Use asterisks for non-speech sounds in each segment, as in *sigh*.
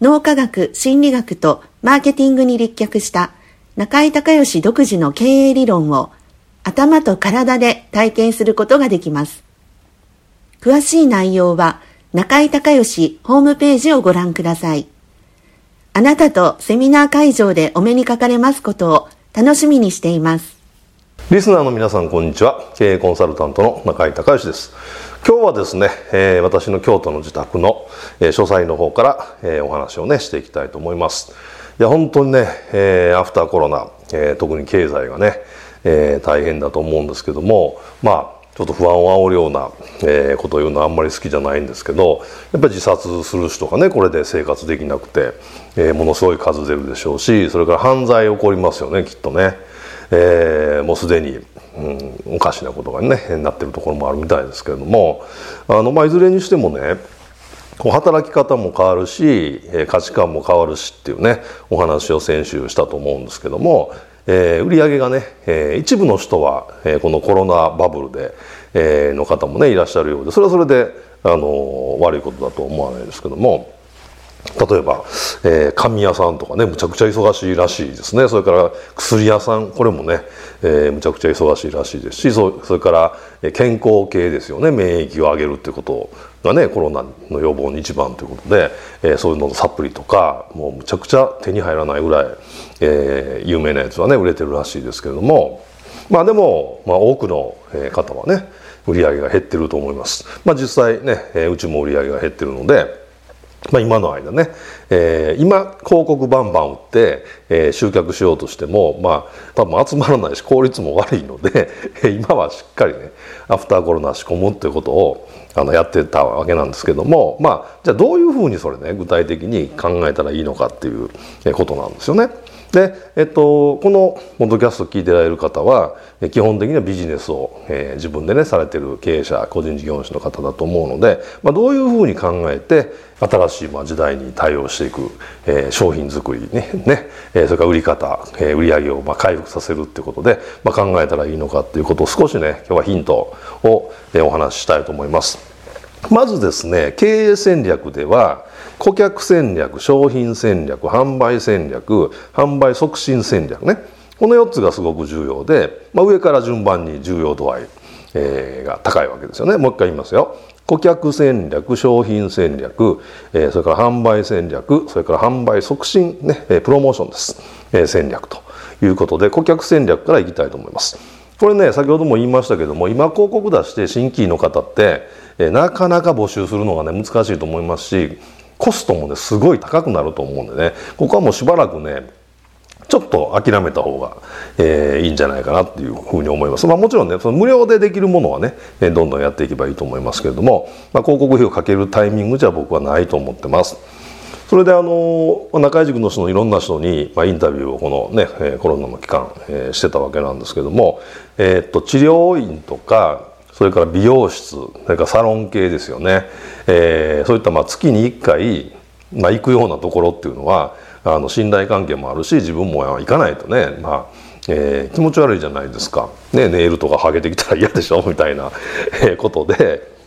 脳科学、心理学とマーケティングに立脚した中井隆義独自の経営理論を頭と体で体験することができます。詳しい内容は中井隆義ホームページをご覧ください。あなたとセミナー会場でお目にかかれますことを楽しみにしています。リスナーの皆さんこんにちは。経営コンサルタントの中井隆義です。今日はですね、えー、私の京都の自宅の、えー、書斎の方から、えー、お話をねしていきたいと思います。いや本当にね、えー、アフターコロナ、えー、特に経済がね、えー、大変だと思うんですけども、まあちょっと不安を煽るような、えー、ことを言うのはあんまり好きじゃないんですけどやっぱり自殺する人がねこれで生活できなくて、えー、ものすごい数出るでしょうしそれから犯罪起こりますよねきっとね、えー、もうすでに、うん、おかしなことがねなってるところもあるみたいですけれどもあの、まあ、いずれにしてもねこう働き方も変わるし価値観も変わるしっていうねお話を先週したと思うんですけどもえー、売上がね、えー、一部の人は、えー、このコロナバブルで、えー、の方もねいらっしゃるようでそれはそれで、あの悪いことだと思わないですけども例えば、えー、紙屋さんとかねむちゃくちゃ忙しいらしいですね。それから薬屋さんこれもね、えー、むちゃくちゃ忙しいらしいですしそそれから健康系ですよね。免疫を上げるっていうことがねコロナの予防に一番ということで、えー、そういうののサプリとかもうむちゃくちゃ手に入らないぐらい、えー、有名なやつはね売れてるらしいですけれども。まあでも、まあ、多くの方はね売り上げが減ってると思います。まあ、実際ねえうちも売り上げが減ってるのでまあ、今の間ね、えー、今広告バンバン売って、えー、集客しようとしてもまあ多分集まらないし効率も悪いので *laughs* 今はしっかりねアフターコロナ仕込むっていうことをあのやってたわけなんですけどもまあじゃあどういうふうにそれね具体的に考えたらいいのかっていうことなんですよね。で、えっと、このポッドキャスト聞いてられる方は基本的にはビジネスを、えー、自分でねされてる経営者個人事業主の方だと思うので、まあ、どういうふうに考えて新しいまあ時代に対応していく、えー、商品作りねね、えー、それから売り方、えー、売り上げをまあ回復させるってことで、まあ、考えたらいいのかっていうことを少しね今日はヒントを、え、お話ししたいと思います。まずですね経営戦略では顧客戦略商品戦略販売戦略販売促進戦略ねこの4つがすごく重要で、まあ、上から順番に重要度合い、えー、が高いわけですよねもう一回言いますよ顧客戦略商品戦略、え、それから販売戦略それから販売促進ねプロモーションです、え、戦略ということで顧客戦略からいきたいと思います。これね先ほども言いましたけども今広告出して新規の方って、え、なかなか募集するのがね難しいと思いますしコストもねすごい高くなると思うんでね。ここはもうしばらくねちょっと諦めた方が、えー、いいんじゃないかなっていうふうに思います。まあ、もちろんねその無料でできるものはねどんどんやっていけばいいと思いますけれども、まあ、広告費をかけるタイミングじゃ僕はないと思ってます。それであの中井塾の人のいろんな人に、まあ、インタビューをこのねコロナの期間、えー、してたわけなんですけども、えー、っと治療院とかそれから美容室それからサロン系ですよね、えー、そういったまあ月に1回、まあ、行くようなところっていうのはあの信頼関係もあるし自分も行かないとね、まあえー、気持ち悪いじゃないですか、ね、ネイルとか剥げてきたら嫌でしょみたいなことで。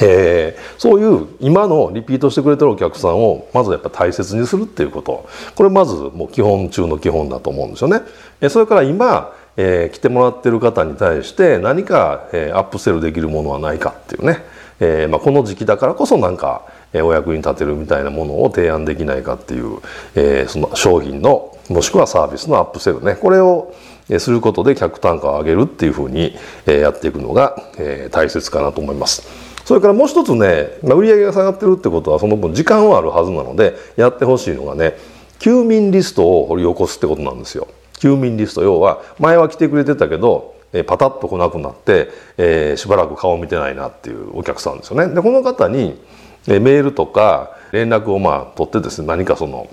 えー、そういう今のリピートしてくれてるお客さんをまずやっぱ大切にするっていうことこれまずもう基本中の基本だと思うんですよね。えそれから今、えー、来てもらってる方に対して何か、えー、アップセルできるものはないかっていうね、えーまあ、この時期だからこそなんかお役に立てるみたいなものを提案できないかっていう、えー、その商品のもしくはサービスのアップセルねこれをすることで客単価を上げるっていうふうにやっていくのが大切かなと思います。それからもう一つね、まあ、売上が下がってるってことはその分時間はあるはずなのでやってほしいのがね休眠リストを掘り起こすってことなんですよ。休眠リスト要は前は来てくれてたけどパタッと来なくなって、えー、しばらく顔見てないなっていうお客さんですよね。でこの方にメールとか連絡をまあ取ってですね何かその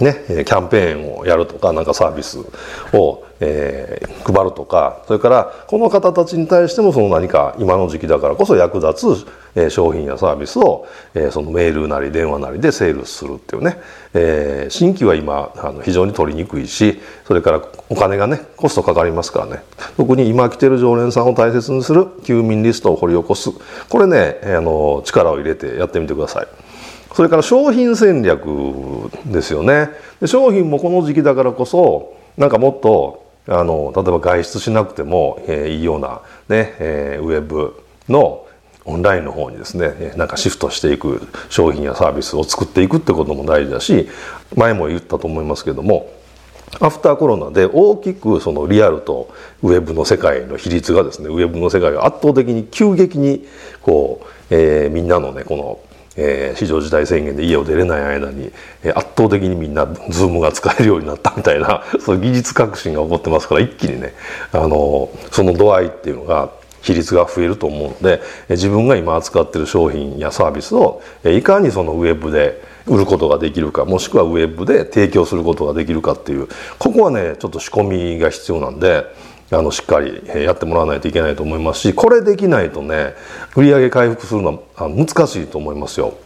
ね、キャンペーンをやるとか何かサービスを、えー、配るとかそれからこの方たちに対してもその何か今の時期だからこそ役立つ、えー、商品やサービスを、えー、そのメールなり電話なりでセールするっていうね、えー、新規は今あの非常に取りにくいしそれからお金がねコストかかりますからね。特に今来てる常連さんを大切にする休眠リストを掘り起こす。これねあの力を入れてやってみてください。それから商品戦略ですよね。で商品もこの時期だからこそなんかもっとあの例えば外出しなくても、えー、いいようなね、えー、ウェブのオンラインの方にですねなんかシフトしていく商品やサービスを作っていくってことも大事だし前も言ったと思いますけどもアフターコロナで大きくそのリアルとウェブの世界の比率がですねウェブの世界が圧倒的に急激にこう、えー、みんなのねこのえー、非常事態宣言で家を出れない間に、えー、圧倒的にみんなズームが使えるようになったみたいな *laughs* そういう技術革新が起こってますから一気にねあのその度合いっていうのが比率が増えると思うのでえ自分が今扱ってる商品やサービスをえいかにそのウェブで売ることができるかもしくはウェブで提供することができるかっていうここはねちょっと仕込みが必要なんであのしっかりやってもらわないといけないと思いますしこれできないとね売上回復するのは難しいと思いますよ。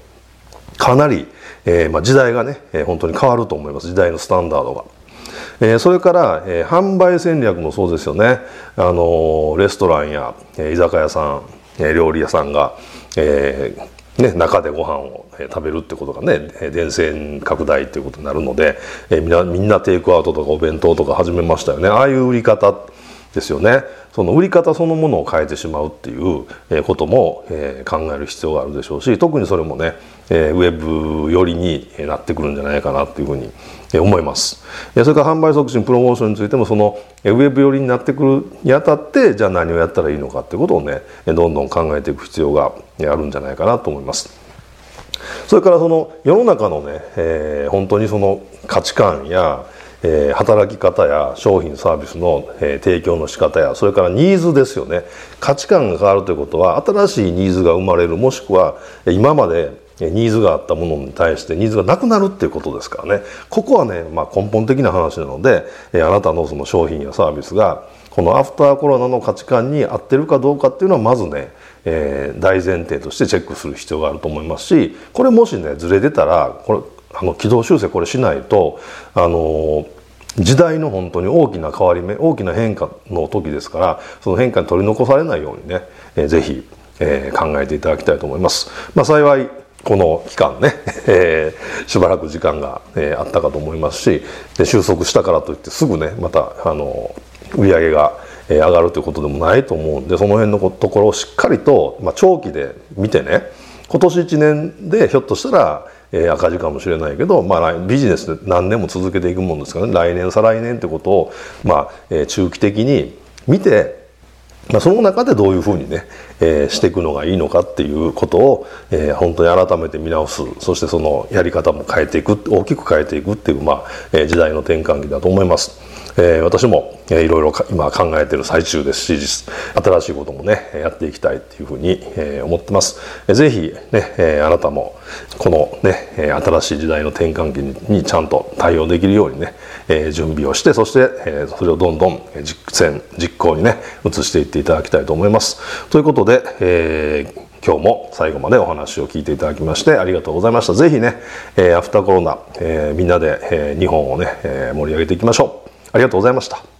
かなり、えーまあ、時代がね、えー、本当に変わると思います時代のスタンダードが。えー、それから、えー、販売戦略もそうですよね、あの、レストランや、え、居酒屋さん、え、料理屋さんが、えね、中でご飯を食べるってことがね電線拡大っていうことになるので、えー、みんなみんなテイクアウトとかお弁当とか始めましたよねああいう売り方ですよね。その売り方そのものを変えてしまうっていうことも考える必要があるでしょうし特にそれもねウェブ寄りになってくるんじゃないかなっていうふうに思います。それから販売促進プロモーションについてもそのウェブ寄りになってくるにあたってじゃあ何をやったらいいのかっていうことをねどんどん考えていく必要があるんじゃないかなと思います。それからその世の中のね、えー、本当にその価値観やえー、働き方や商品サービスの、えー、提供の仕方やそれからニーズですよね。価値観が変わるということは新しいニーズが生まれるもしくは今までニーズがあったものに対してニーズがなくなるっていうことですからね。ここはね、まあ、根本的な話なので、えー、あなたのその商品やサービスがこのアフターコロナの価値観に合ってるかどうかっていうのはまずね、えー、大前提としてチェックする必要があると思いますしこれもしねずれてたらこれあの軌道修正これしないとあの時代の本当に大きな変わり目大きな変化の時ですからその変化に取り残されないようにね、えー、ぜひ、えー、考えていただきたいと思います。まあ、幸いこの期間ね、*laughs* えー、しばらく時間が、えー、あったかと思いますしで収束したからといってすぐねまたあの売り上げが、え、上がるということでもないと思うんでその辺のところをしっかりと、まあ、長期で見てね今年1年でひょっとしたらえ、赤字かもしれないけど、まあ、ビジネスで何年も続けていくもんですからね来年再来年ってことを、まあえ、中期的に見てまあ、その中でどういうふうにね、えー、していくのがいいのかっていうことを、えー、本当に改めて見直すそしてそのやり方も変えていく大きく変えていくっていう、まあえ、時代の転換期だと思います。えー、私も、いろいろ今考えている最中ですし新しいこともねやっていきたいっていうふうに、思ってます、え、ぜひね、あなたもこのね新しい時代の転換期にちゃんと対応できるようにね、準備をしてそして、それをどんどん実践実行にね移していっていただきたいと思いますということで、えー今日も最後までお話を聞いていただきましてありがとうございました。ぜひね、えー、アフターコロナ、えー、みんなで、えー、日本をね、えー、盛り上げていきましょう。ありがとうございました。